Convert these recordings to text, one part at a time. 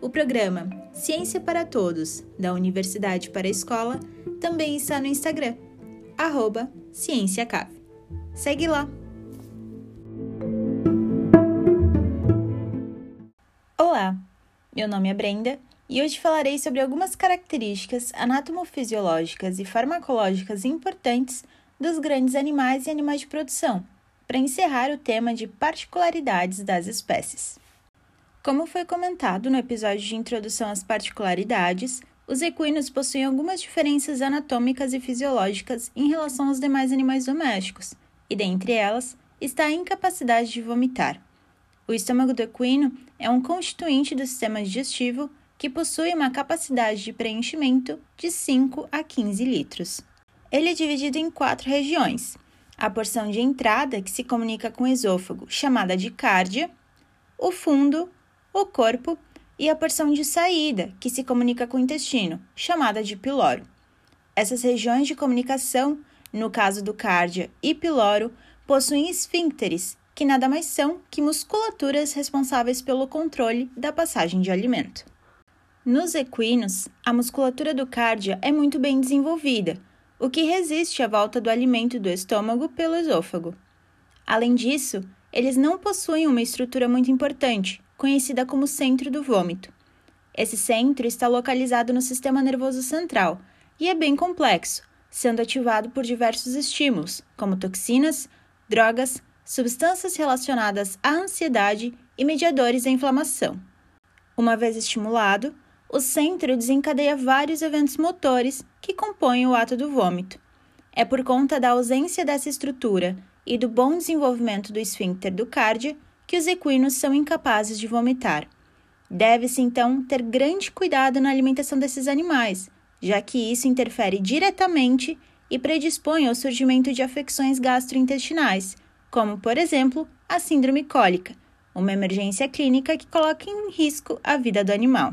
o programa Ciência para Todos, da Universidade para a Escola, também está no Instagram, arroba CiênciaCave. Segue lá! Olá, meu nome é Brenda e hoje falarei sobre algumas características anatomofisiológicas e farmacológicas importantes dos grandes animais e animais de produção, para encerrar o tema de particularidades das espécies. Como foi comentado no episódio de introdução às particularidades, os equinos possuem algumas diferenças anatômicas e fisiológicas em relação aos demais animais domésticos, e dentre elas está a incapacidade de vomitar. O estômago do equino é um constituinte do sistema digestivo que possui uma capacidade de preenchimento de 5 a 15 litros. Ele é dividido em quatro regiões: a porção de entrada, que se comunica com o esôfago, chamada de cárdia, o fundo, o corpo e a porção de saída, que se comunica com o intestino, chamada de piloro. Essas regiões de comunicação, no caso do cárdia e piloro, possuem esfíncteres, que nada mais são que musculaturas responsáveis pelo controle da passagem de alimento. Nos equinos, a musculatura do cárdia é muito bem desenvolvida, o que resiste à volta do alimento do estômago pelo esôfago. Além disso, eles não possuem uma estrutura muito importante, conhecida como centro do vômito. Esse centro está localizado no sistema nervoso central e é bem complexo, sendo ativado por diversos estímulos, como toxinas, drogas, substâncias relacionadas à ansiedade e mediadores da inflamação. Uma vez estimulado, o centro desencadeia vários eventos motores que compõem o ato do vômito. É por conta da ausência dessa estrutura e do bom desenvolvimento do esfíncter do cárdia que os equinos são incapazes de vomitar. Deve-se, então, ter grande cuidado na alimentação desses animais, já que isso interfere diretamente e predispõe ao surgimento de afecções gastrointestinais, como, por exemplo, a síndrome cólica, uma emergência clínica que coloca em risco a vida do animal.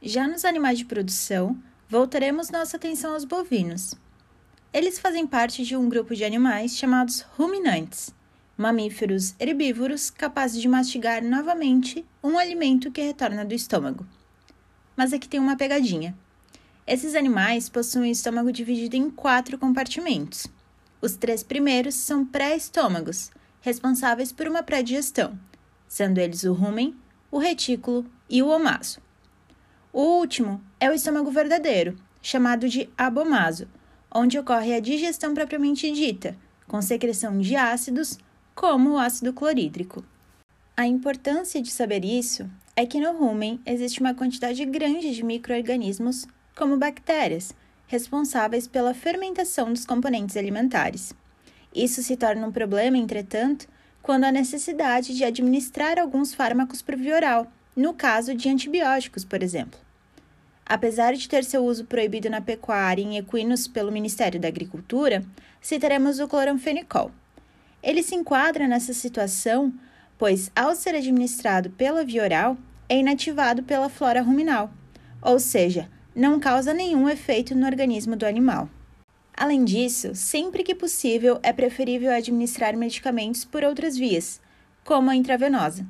Já nos animais de produção, voltaremos nossa atenção aos bovinos. Eles fazem parte de um grupo de animais chamados ruminantes mamíferos herbívoros capazes de mastigar novamente um alimento que retorna do estômago. Mas aqui tem uma pegadinha. Esses animais possuem o estômago dividido em quatro compartimentos. Os três primeiros são pré-estômagos, responsáveis por uma pré-digestão, sendo eles o rumen, o retículo e o omaso. O último é o estômago verdadeiro, chamado de abomaso, onde ocorre a digestão propriamente dita, com secreção de ácidos, como o ácido clorídrico. A importância de saber isso é que no rumen existe uma quantidade grande de microorganismos, como bactérias, responsáveis pela fermentação dos componentes alimentares. Isso se torna um problema, entretanto, quando há necessidade de administrar alguns fármacos por via oral, no caso de antibióticos, por exemplo. Apesar de ter seu uso proibido na pecuária em equinos pelo Ministério da Agricultura, citaremos o cloramfenicol, ele se enquadra nessa situação, pois, ao ser administrado pela via oral, é inativado pela flora ruminal, ou seja, não causa nenhum efeito no organismo do animal. Além disso, sempre que possível, é preferível administrar medicamentos por outras vias, como a intravenosa.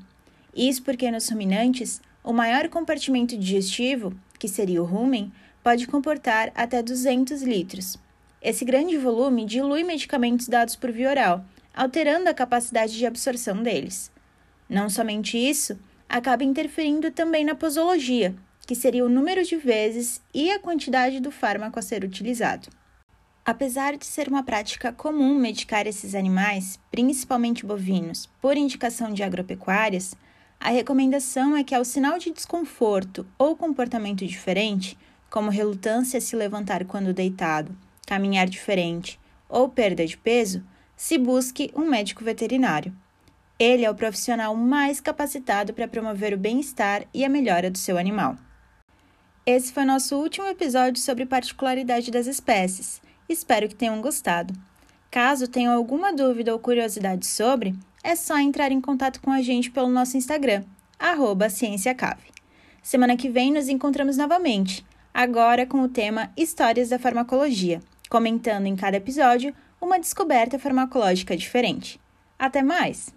Isso porque nos ruminantes, o maior compartimento digestivo, que seria o rumen, pode comportar até 200 litros. Esse grande volume dilui medicamentos dados por via oral, alterando a capacidade de absorção deles. Não somente isso, acaba interferindo também na posologia, que seria o número de vezes e a quantidade do fármaco a ser utilizado. Apesar de ser uma prática comum medicar esses animais, principalmente bovinos, por indicação de agropecuárias, a recomendação é que, ao sinal de desconforto ou comportamento diferente, como relutância a se levantar quando deitado, caminhar diferente ou perda de peso, se busque um médico veterinário. Ele é o profissional mais capacitado para promover o bem-estar e a melhora do seu animal. Esse foi nosso último episódio sobre particularidade das espécies. Espero que tenham gostado. Caso tenham alguma dúvida ou curiosidade sobre, é só entrar em contato com a gente pelo nosso Instagram, CienciaCave. Semana que vem nos encontramos novamente, agora com o tema Histórias da Farmacologia, comentando em cada episódio uma descoberta farmacológica diferente. Até mais!